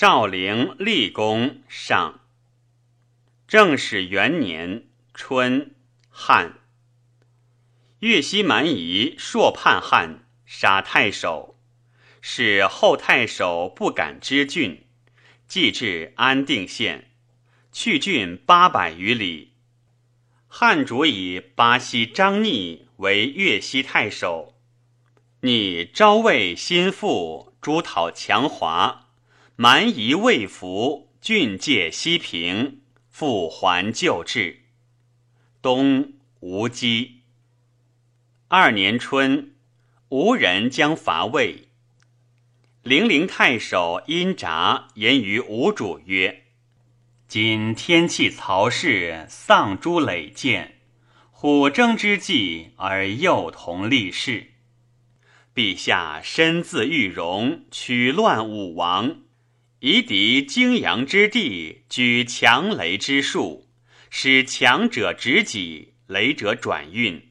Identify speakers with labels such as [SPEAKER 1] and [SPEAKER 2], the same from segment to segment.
[SPEAKER 1] 少陵立功上。正始元年春，汉。越西蛮夷朔叛汉，杀太守，使后太守不敢知郡，即至安定县，去郡八百余里。汉主以巴西张逆为越西太守，拟昭魏心腹，诸讨强华，蛮夷未服，郡界西平，复还旧制。东吴姬。二年春，吴人将伐魏。零陵太守殷札言于吴主曰。今天气曹氏丧诸累建，虎争之际而幼童立事。陛下身自玉容，取乱武王，夷狄荆阳之地，举强雷之术，使强者执己，雷者转运。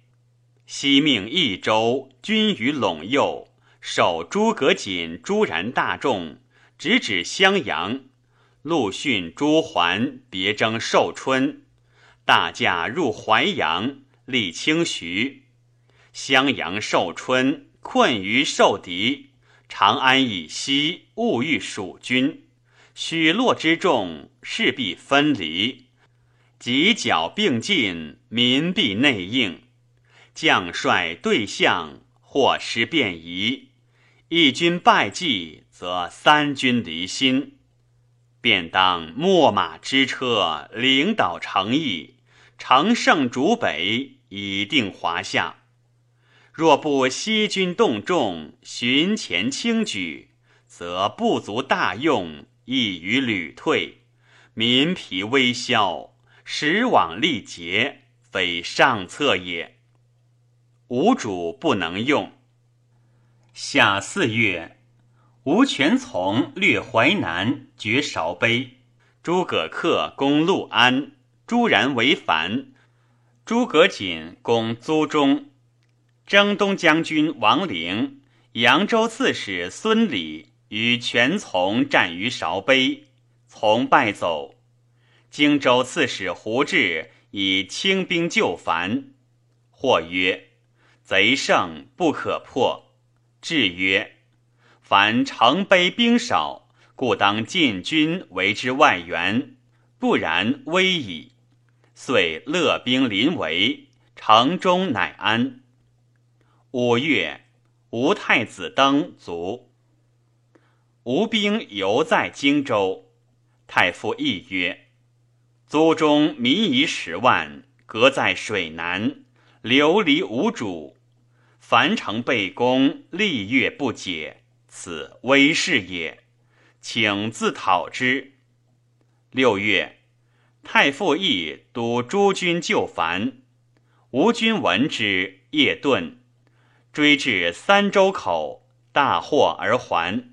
[SPEAKER 1] 西命益州军于陇右，守诸葛瑾、朱然大众，直指襄阳。陆逊、朱桓别征寿春，大驾入淮阳，立清徐。襄阳、寿春困于受敌，长安以西勿欲蜀军。许洛之众势必分离，犄角并进，民必内应。将帅对象，或失便宜；一军败绩，则三军离心。便当秣马之车，领导诚意，乘胜逐北，以定华夏。若不惜军动众，寻前轻举，则不足大用，易于屡退，民疲微消，时往力竭，非上策也。吴主不能用。夏四月。吴权从略淮南，绝韶碑。诸葛恪攻陆安，朱然为樊。诸葛瑾攻租中。征东将军王陵、扬州刺史孙礼与权从战于韶碑，从败走。荆州刺史胡志以轻兵救樊。或曰：“贼胜不可破。”志曰。凡城卑兵少，故当进军为之外援，不然危矣。遂勒兵临围，城中乃安。五月，吴太子登卒。吴兵犹在荆州，太傅议曰：“租中民夷十万，隔在水南，流离无主。樊城被攻，历月不解。”此威势也，请自讨之。六月，太傅义督诸军就樊，吴军闻之，夜遁，追至三州口，大获而还。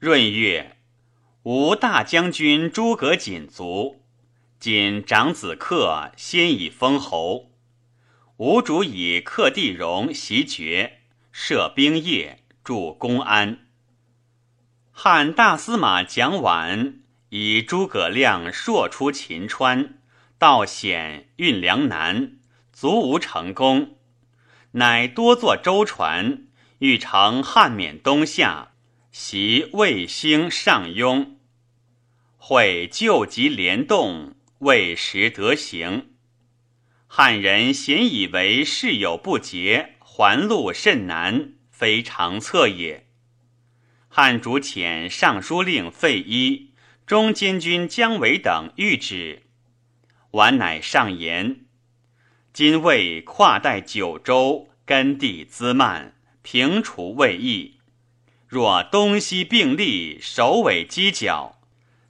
[SPEAKER 1] 闰月，吴大将军诸葛瑾卒，瑾长子克先以封侯，吴主以克地荣袭爵。设兵业，驻公安。汉大司马蒋琬以诸葛亮朔出秦川，道险运粮难，卒无成功，乃多坐舟船，欲乘汉免东下，袭魏兴上庸。会救急联动，未时得行。汉人咸以为事有不捷。还路甚难，非常策也。汉主遣尚书令费祎、中监军姜维等谕旨，完乃上言：今魏跨代九州，根地滋蔓，平除未易。若东西并立，首尾犄角，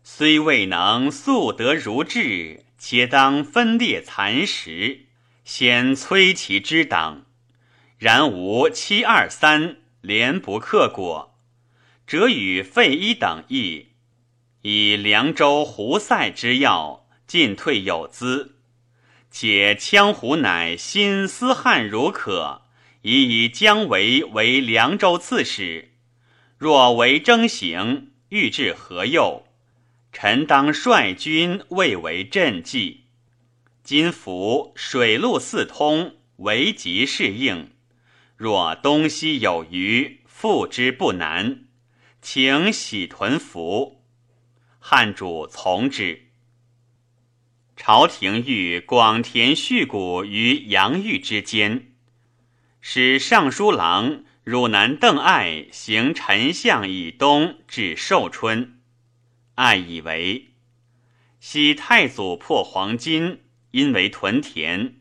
[SPEAKER 1] 虽未能速得如志，且当分裂蚕食，先摧其之党。然无七二三连不克果，则与费祎等议，以凉州胡塞之要进退有资。且羌胡乃心思汉如可，以以姜维为凉州刺史。若为征行，欲至何右？臣当率军未为赈济。今服水陆四通，为急适应。若东西有余，复之不难。请喜屯服，汉主从之。朝廷欲广田蓄谷于阳域之间，使尚书郎汝南邓艾行丞相以东至寿春。艾以为，昔太祖破黄巾，因为屯田，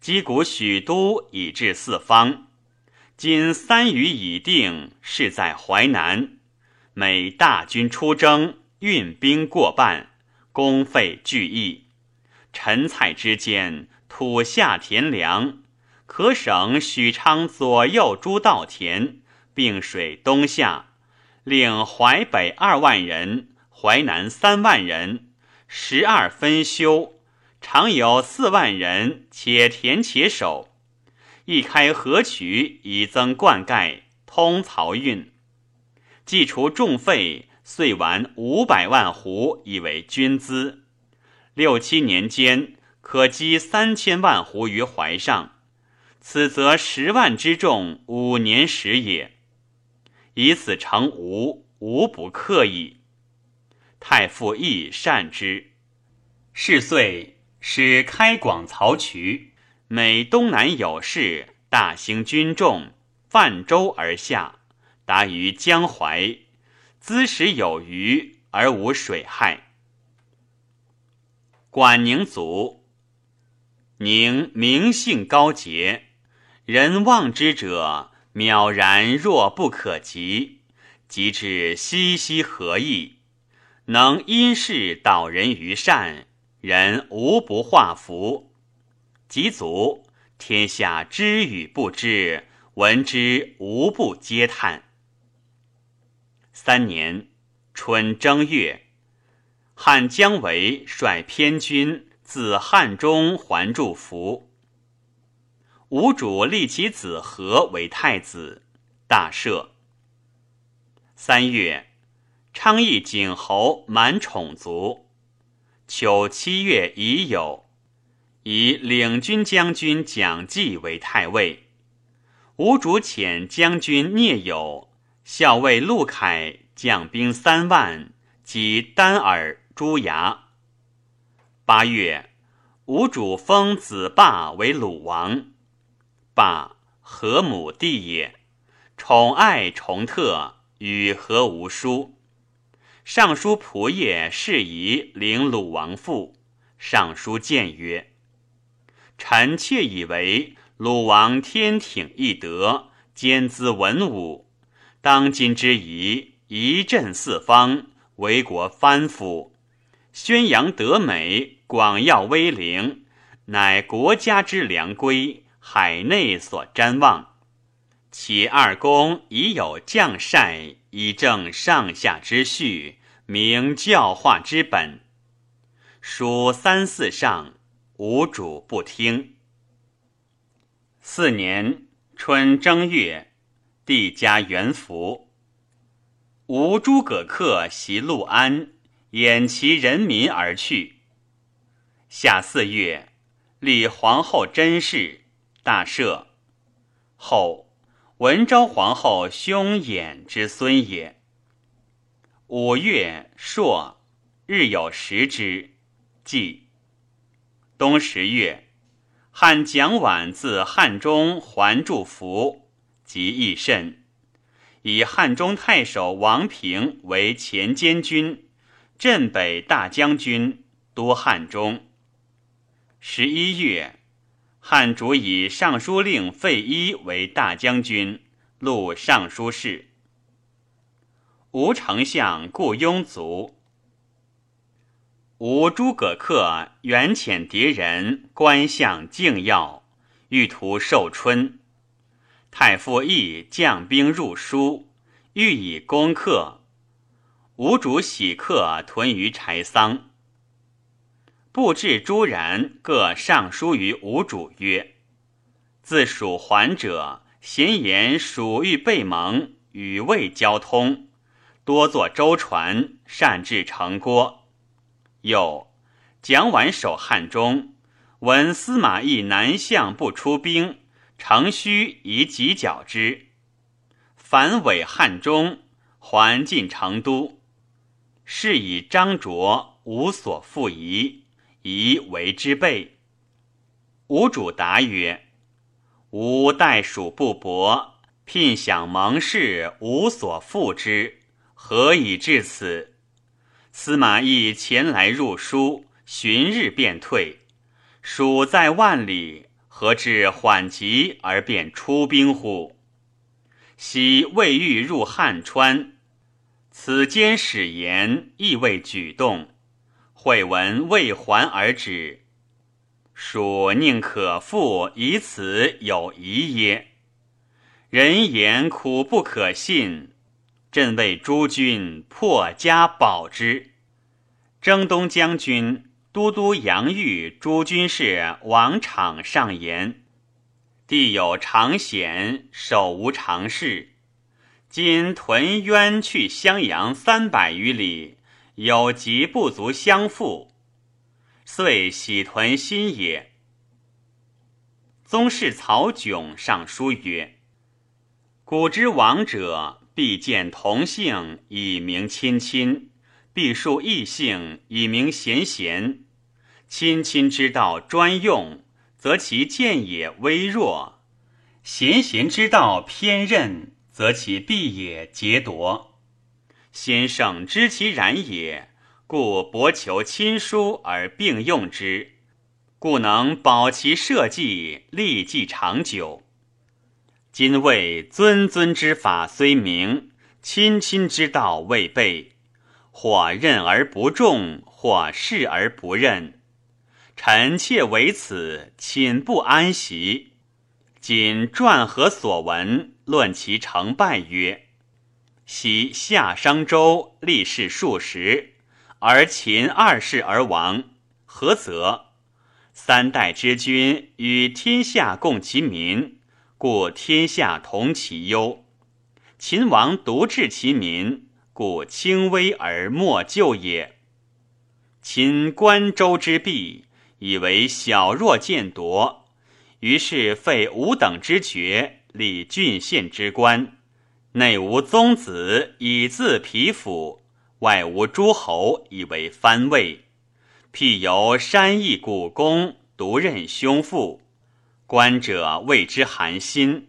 [SPEAKER 1] 击鼓许都以至四方。今三余已定，是在淮南。每大军出征，运兵过半，公费巨益。陈蔡之间，土下田粮，可省许昌左右诸稻田，并水东下，令淮北二万人，淮南三万人，十二分修，常有四万人，且田且守。一开河渠，以增灌溉，通漕运。既除重费，遂完五百万斛以为军资。六七年间，可积三千万斛于淮上。此则十万之众，五年时也。以此成吴，无不克矣。太傅亦善之。是岁，使开广漕渠，每东南有事，大兴军众，泛舟而下。达于江淮，资食有余而无水害。管宁卒，宁名姓高洁，人望之者渺然若不可及，及至熙熙何意，能因事导人于善，人无不化福。及卒，天下知与不知，闻之无不嗟叹。三年春正月，汉姜维率偏军自汉中还驻福。吴主立其子和为太子，大赦。三月，昌邑景侯满宠卒。秋七月乙酉，以领军将军蒋济为太尉。吴主遣将军聂友。校尉陆凯将兵三万，及丹耳、朱牙。八月，吴主封子霸为鲁王。霸何母弟也，宠爱崇特，与何无殊。尚书仆射适宜领鲁王父。尚书谏曰：“臣妾以为鲁王天挺义德，兼资文武。”当今之宜，仪振四方，为国藩辅，宣扬德美，广耀威灵，乃国家之良规，海内所瞻望。其二公已有将帅，以正上下之序，明教化之本。属三四上，无主不听。四年春正月。帝加元服，吴诸葛恪袭陆安，掩其人民而去。夏四月，立皇后甄氏，大赦。后文昭皇后兄衍之孙也。五月朔，日有食之，祭。冬十月，汉蒋琬自汉中还祝福。及益甚，以汉中太守王平为前监军，镇北大将军，都汉中。十一月，汉主以尚书令费祎为大将军，录尚书事。吴丞相顾雍卒。吴诸葛恪远遣敌人，观相敬要，欲图寿春。太傅义将兵入书，欲以攻克。吴主喜客屯于柴桑。布置朱然各上书于吴主曰：“自蜀还者，咸言蜀欲备盟，与魏交通，多作舟船，善制城郭。又蒋琬守汉中，闻司马懿南向不出兵，乘虚以己剿之，反伪汉中，还进成都。是以张卓无所复疑，宜为之备。吴主答曰：“吾待蜀不薄，聘享盟誓，无所复之，何以至此？”司马懿前来入书，旬日便退。蜀在万里，何至缓急而便出兵乎？昔未欲入汉川。此间使言亦未举动，会闻未还而止。蜀宁可复以此有疑耶？人言苦不可信，朕为诸君破家保之。征东将军、都督杨玉诸军事王昶上言：地有常险，手无常事。今屯渊去襄阳三百余里，有疾不足相负，遂喜屯新也。宗室曹炯上书曰：“古之王者，必见同姓以明亲亲，必述异姓以明贤贤。亲亲之道专用，则其见也微弱；贤贤之道偏任。”则其必也劫夺。先生知其然也，故博求亲疏而并用之，故能保其社稷，立计长久。今谓尊尊之法虽明，亲亲之道未备，或任而不重，或视而不任。臣妾为此，寝不安席。今传何所闻？论其成败曰：昔夏商周立世数十，而秦二世而亡，何则？三代之君与天下共其民，故天下同其忧。秦王独治其民，故轻危而莫救也。秦关周之弊，以为小弱见夺，于是废五等之爵。立郡县之官，内无宗子以自皮肤，外无诸侯以为藩位。辟由山邑古公，独任兄父，观者谓之寒心。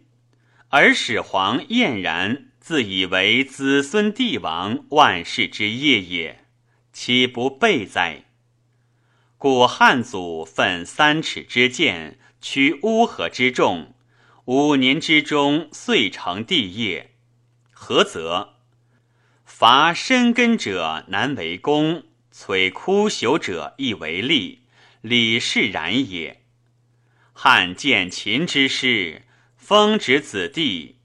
[SPEAKER 1] 而始皇晏然自以为子孙帝王万世之业也，岂不备哉？故汉祖奋三尺之剑，驱乌合之众。五年之中，遂成帝业。何则？伐深根者难为功，摧枯朽者易为利，理是然也。汉见秦之师，封植子弟，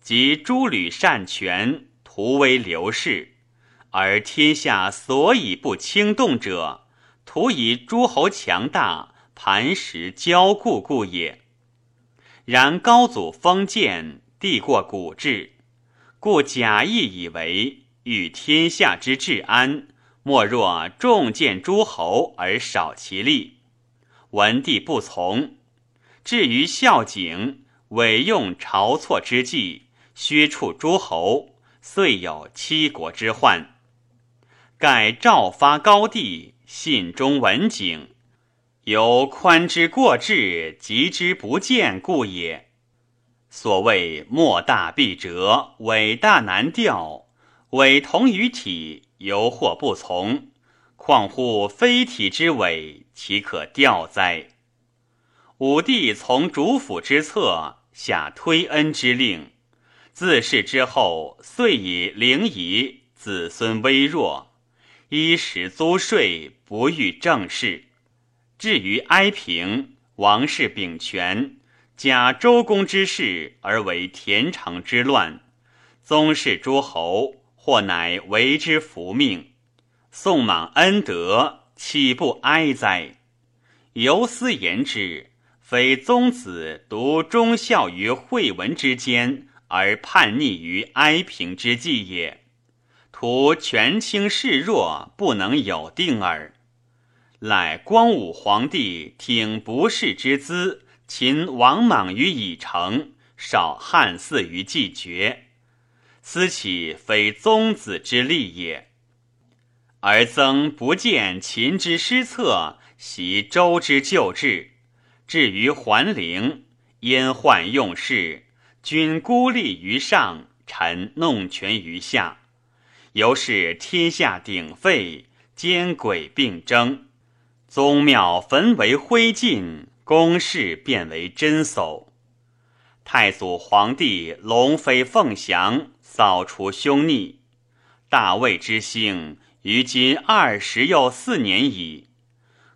[SPEAKER 1] 及诸吕擅权，图为刘氏，而天下所以不轻动者，图以诸侯强大，磐石骄固故也。然高祖封建，帝过古制，故假意以为欲天下之治安，莫若重建诸侯而少其力。文帝不从，至于孝景，委用晁错之计，削黜诸侯，遂有七国之患。盖诏发高帝，信中文景。由宽之过至，急之不见故也。所谓莫大必折，伟大难调，伟同于体，犹或不从，况乎非体之伟，岂可调哉？武帝从主府之策，下推恩之令，自是之后，遂以灵仪，子孙微弱，衣食租税，不遇政事。至于哀平，王室秉权，假周公之事而为田常之乱，宗室诸侯或乃为之服命。宋莽恩德，岂不哀哉？由斯言之，非宗子独忠孝于惠文之间，而叛逆于哀平之际也。图权倾势弱，不能有定耳。乃光武皇帝挺不世之资，秦王莽于已成，少汉嗣于既绝，思岂非宗子之利也？而曾不见秦之失策，袭周之旧制，至于桓灵，燕患用事，君孤立于上，臣弄权于下，由是天下鼎沸，奸诡并争。宗庙焚为灰烬，宫室变为珍馊。太祖皇帝龙飞凤翔，扫除凶逆。大魏之兴，于今二十又四年矣。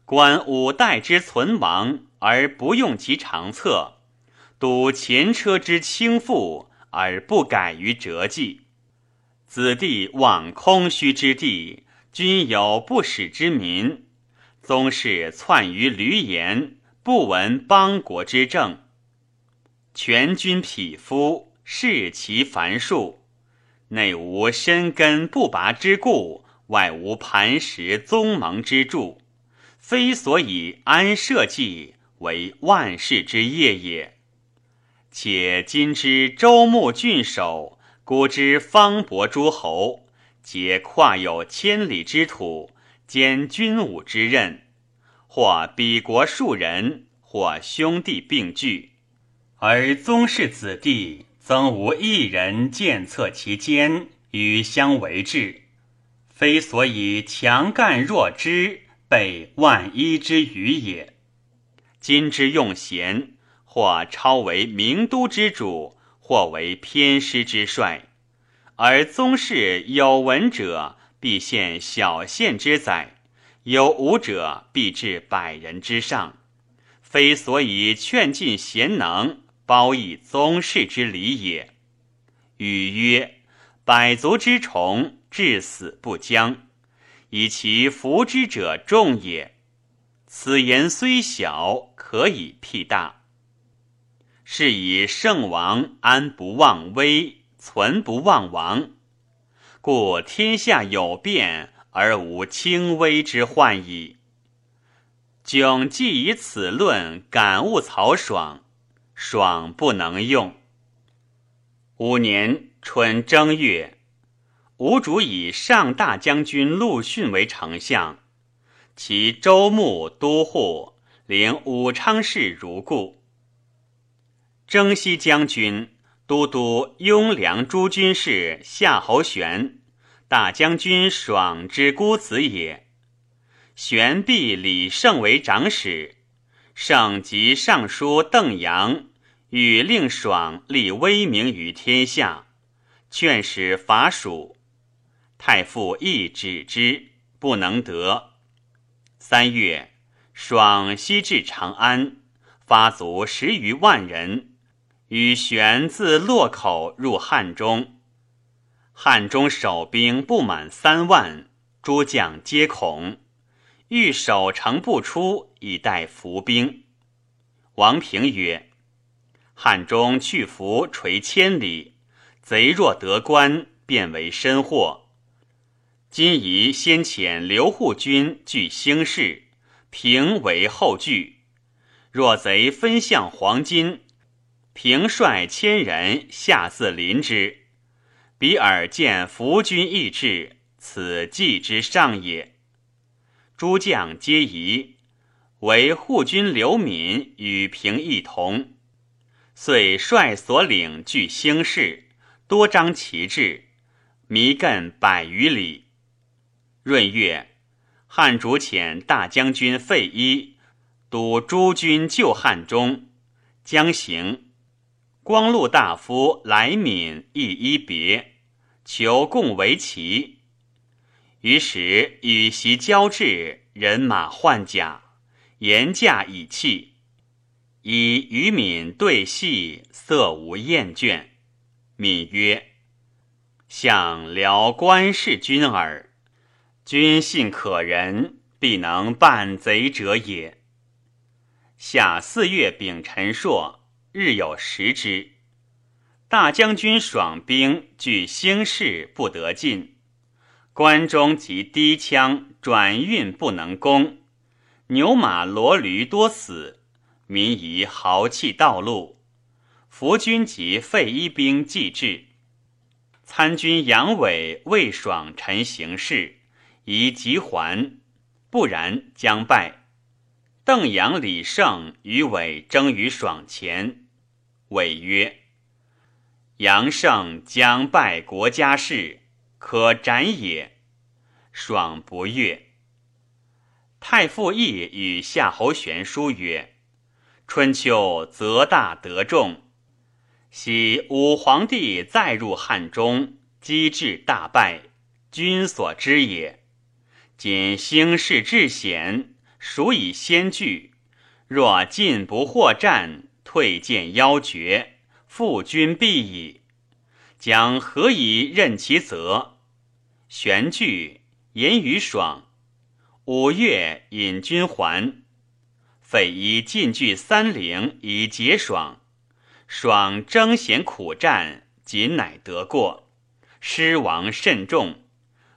[SPEAKER 1] 观五代之存亡，而不用其长策；睹前车之倾覆，而不改于辙迹。子弟望空虚之地，均有不使之民。宗室窜于闾阎，不闻邦国之政。全军匹夫，视其繁数，内无深根不拔之故，外无磐石宗盟之助，非所以安社稷为万世之业也。且今之周穆郡守，古之方伯诸侯，皆跨有千里之土。兼军武之任，或比国庶人，或兄弟并聚，而宗室子弟曾无一人见策其间，与相为治，非所以强干弱枝，备万一之余也。今之用贤，或超为名都之主，或为偏师之帅，而宗室有闻者。必献小县之宰，有武者必至百人之上，非所以劝进贤能，褒以宗室之礼也。语曰：“百足之虫，至死不僵，以其服之者众也。”此言虽小，可以辟大。是以圣王安不忘危，存不忘亡。故天下有变而无轻微之患矣。窘既以此论感悟曹爽，爽不能用。五年春正月，吴主以上大将军陆逊为丞相，其周穆都护，领武昌事如故。征西将军。都督雍凉诸军事夏侯玄，大将军爽之孤子也。玄必李胜为长史，胜及尚书邓阳，与令爽立威名于天下，劝使伐蜀。太傅亦止之，不能得。三月，爽西至长安，发卒十余万人。与玄自洛口入汉中，汉中守兵不满三万，诸将皆恐，欲守城不出，以待伏兵。王平曰：“汉中去伏垂千里，贼若得关，便为身祸。今宜先遣刘护军据兴市，平为后据。若贼分向黄金。”平率千人下自临之，比尔见伏军意志，此计之上也。诸将皆疑，唯护军刘敏与平一同，遂率所领据兴事，多张旗帜，弥亘百余里。闰月，汉主遣大将军费祎督诸军救汉中，将行。光禄大夫来敏亦一别，求共为旗。于是与袭交至，人马换甲，言驾以弃。以与敏对戏，色无厌倦。敏曰：“向辽官事君耳，君信可人，必能办贼者也。”夏四月丙辰朔。日有食之，大将军爽兵据兴市不得进，关中及低羌转运不能攻，牛马骡驴多死，民夷豪气道路。伏军及废一兵既至，参军杨伟魏爽臣行事，宜急还，不然将败。邓阳、李胜与伟争于爽前，伟曰。杨胜将败国家事，可斩也。爽不悦。太傅义与夏侯玄书曰：“春秋则大得众，昔武皇帝再入汉中，机智大败，君所知也。今兴势至险，孰以先惧？若进不获战，退见夭绝。”复君必矣，将何以任其责？玄惧言语爽，五月引军还，匪夷进据三陵以结爽。爽争贤苦战，仅乃得过，失亡甚重。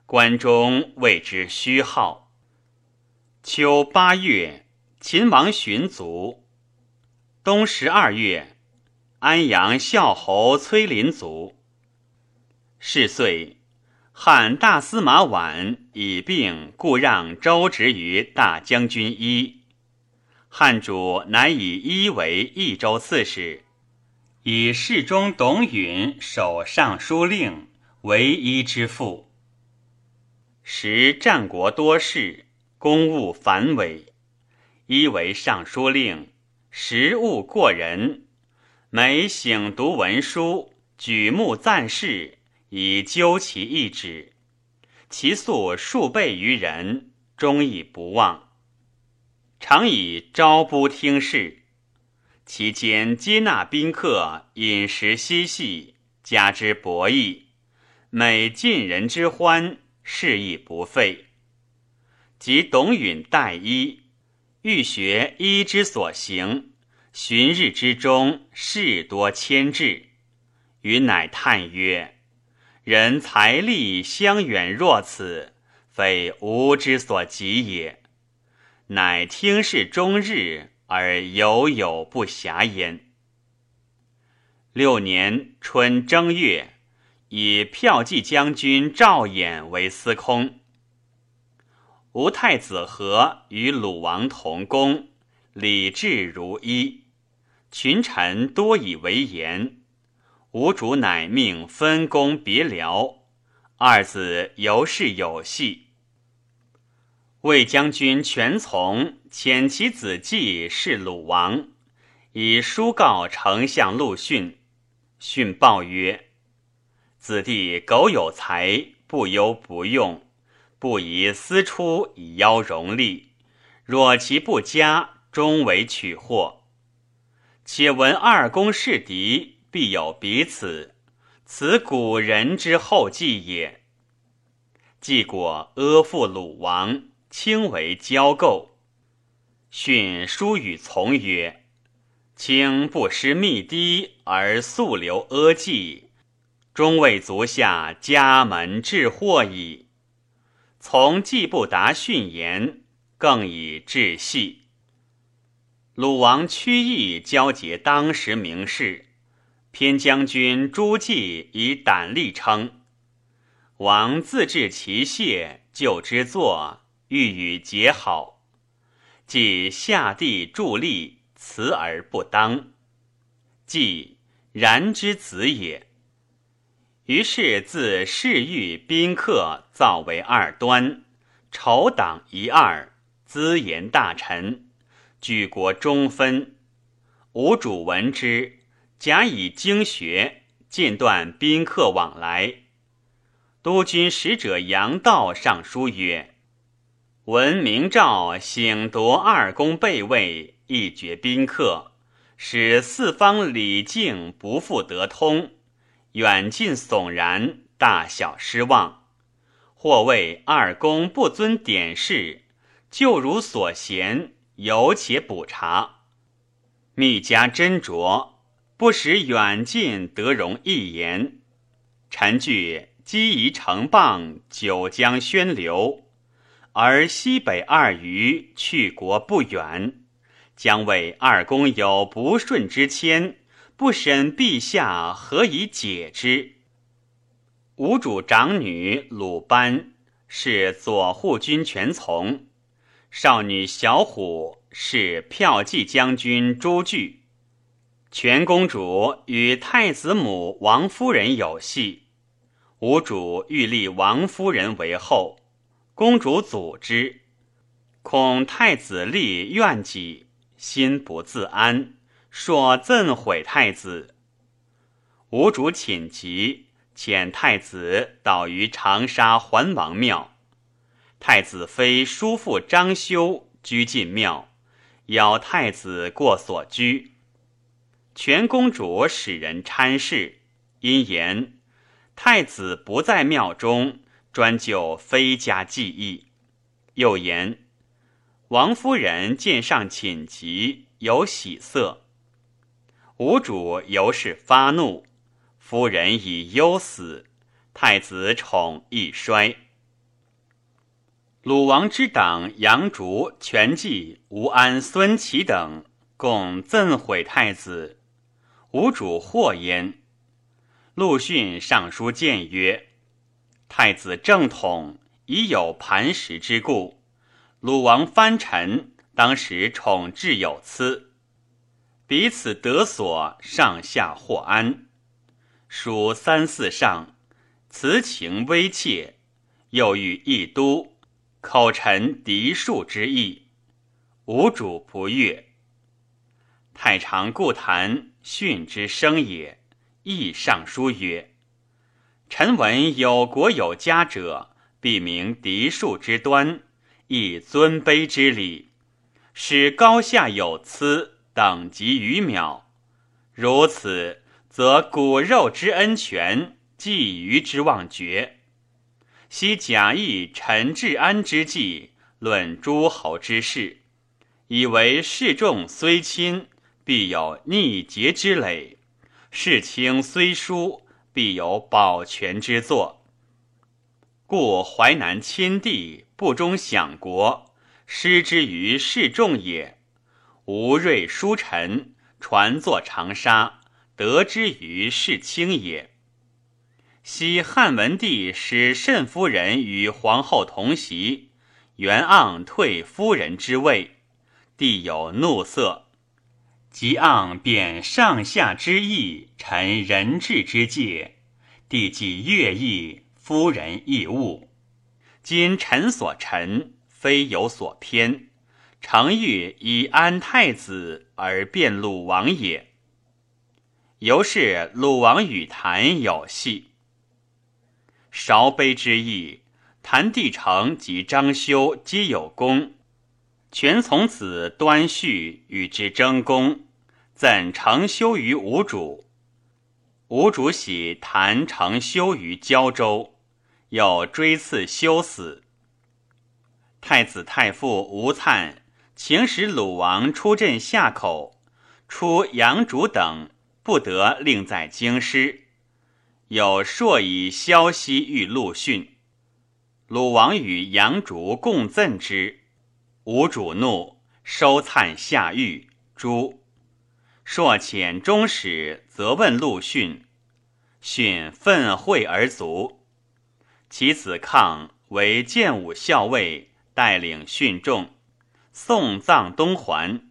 [SPEAKER 1] 关中为之虚号。秋八月，秦王寻卒。冬十二月。安阳孝侯崔林卒。是岁，汉大司马绾以病故让周职于大将军一。汉主乃以一为益州刺史，以侍中董允守尚书令，为一之父。时战国多事，公务繁伟，一为尚书令，实务过人。每醒读文书，举目赞事，以究其意旨。其素数倍于人，终亦不忘。常以朝不听事，其间接纳宾客，饮食嬉戏，加之博弈，每尽人之欢，事亦不废。及董允代医，欲学医之所行。旬日之中，事多牵制。允乃叹曰：“人财力相远若此，非吾之所及也。乃听事终日，而犹有不暇焉。”六年春正月，以骠骑将军赵衍为司空。吴太子和与鲁王同宫，礼制如一。群臣多以为言，吴主乃命分工别僚，二子尤是有戏。魏将军全从遣其子季是鲁王，以书告丞相陆逊。逊报曰：“子弟苟有才，不忧不用，不宜私出以邀荣利。若其不佳，终为取祸。”且闻二公是敌，必有彼此，此古人之后继也。既果阿附鲁王，轻为交构。训书与从曰：“卿不失密堤而速留阿计，终为足下家门致祸矣。”从既不达训言，更以致戏。鲁王屈意交结当时名士，偏将军朱季以胆力称。王自治其谢，就之作，欲与结好。即下地助力，辞而不当。季然之子也。于是自侍御宾客造为二端，仇党一二，资言大臣。举国中分，吴主闻之，假以经学，间断宾客往来。督军使者杨道上书曰：“闻明诏醒夺二公备位，一绝宾客，使四方礼敬不复得通，远近悚然，大小失望。或谓二公不遵典事，就如所嫌。”有且补察，密加斟酌，不使远近得容一言。臣惧积夷成棒，九江宣流，而西北二隅去国不远，将为二公有不顺之谦，不审陛下何以解之？吴主长女鲁班是左护军权从，少女小虎是骠骑将军朱据。全公主与太子母王夫人有隙，吴主欲立王夫人为后，公主阻之，恐太子立怨己，心不自安，说赠毁太子。吴主寝疾。遣太子导于长沙桓王庙，太子妃叔父张修居进庙，邀太子过所居。全公主使人参事，因言太子不在庙中，专就妃家记忆。又言王夫人见上寝疾，有喜色。吴主由是发怒。夫人已忧死，太子宠亦衰。鲁王之党杨竹、全季、吴安、孙齐等共赠毁太子，吴主祸焉。陆逊上书谏曰：“太子正统，已有磐石之故。鲁王藩臣，当时宠至有疵，彼此得所，上下或安。”属三四上，辞情微切，又欲一都，口陈嫡庶之意，无主不悦。太常故谈训之生也，亦上书曰：“臣闻有国有家者，必明嫡庶之端，亦尊卑之礼，使高下有疵，等级于秒。如此。”则骨肉之恩全，觊觎之望绝。昔假意陈治安之计，论诸侯之事，以为世众虽亲，必有逆节之累；世轻虽疏，必有保全之作。故淮南亲帝不忠享国，失之于世众也。吴瑞书臣传作长沙。得之于世卿也。昔汉文帝使慎夫人与皇后同席，袁盎退夫人之位，帝有怒色。即盎贬上下之意，臣人质之戒，帝既悦意，夫人亦恶。今臣所陈，非有所偏，诚欲以安太子而变鲁王也。由是鲁王与谭有隙，韶悲之意，谭帝成及张修皆有功，全从子端绪与之争功，怎成修于吴主？吴主喜谭成修于胶州，又追赐修死。太子太傅吴粲请使鲁王出镇下口，出杨主等。不得令在京师，有朔以消息欲陆逊。鲁王与杨竹共赠之，吴主怒，收灿下狱。诛。朔遣中使责问陆逊，逊愤恚而卒。其子抗为建武校尉，带领训众，送葬东还。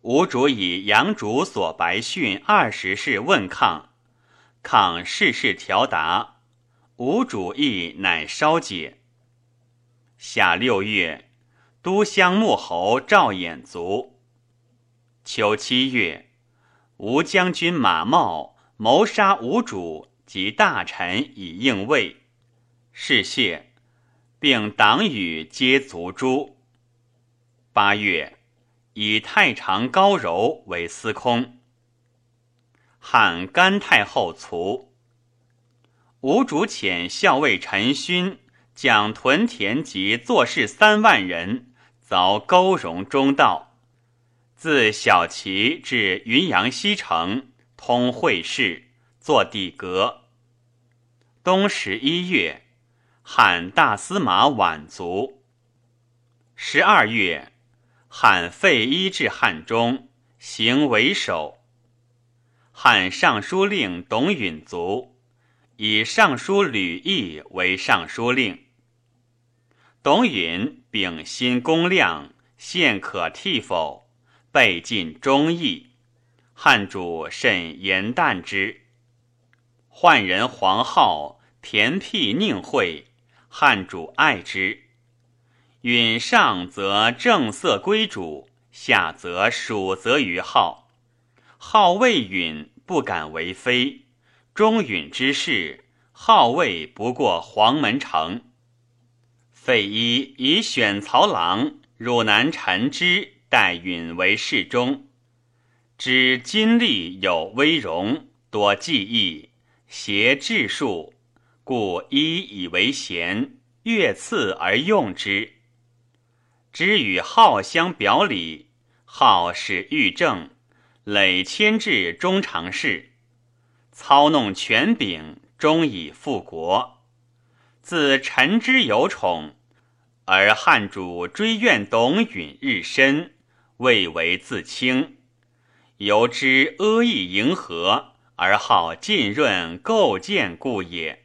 [SPEAKER 1] 吴主以杨主所白训二十事问抗，抗事事调答，吴主意乃稍解。夏六月，都乡穆侯赵衍卒。秋七月，吴将军马茂谋杀吴主及大臣以应魏，事谢，并党羽皆卒诛。八月。以太常高柔为司空。汉甘太后卒。吴主遣校尉陈勋将屯田及作事三万人凿沟容中道，自小齐至云阳西城，通会事，作底阁。冬十一月，汉大司马晚卒。十二月，汉废一至汉中，行为首。汉尚书令董允卒，以尚书吕毅为尚书令。董允秉心公亮，现可替否？备尽忠义，汉主甚严惮之。宦人黄皓田辟宁讳，汉主爱之。允上则正色归主，下则属则于号。号未允不敢为非，忠允之事，皓谓不过黄门城。费祎以选曹郎汝南陈之代允为侍中，知金历有威容，多技艺，协治术，故一以为贤，越次而用之。知与好相表里，好使御正，累迁至中常侍，操弄权柄，终以复国。自陈之有宠，而汉主追怨董允日深，未为自清，由之阿意迎合，而好浸润构建故也。